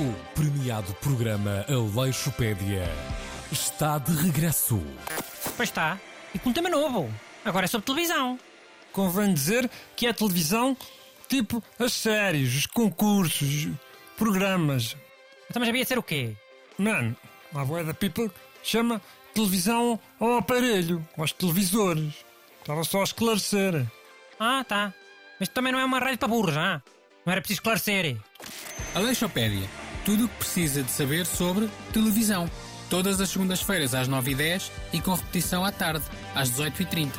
O premiado programa Aleixopédia está de regresso. Pois está. E com um tema novo. Agora é sobre televisão. Convém dizer que é televisão tipo as séries, os concursos, programas. Então, mas havia de ser o quê? Mano, a voz da people chama televisão ao aparelho, aos televisores. Estava só a esclarecer. Ah, tá. Mas também não é uma rádio para burros, ah? Não era preciso esclarecer. Aleixopédia. Tudo o que precisa de saber sobre televisão. Todas as segundas-feiras às 9h10 e com repetição à tarde, às 18h30.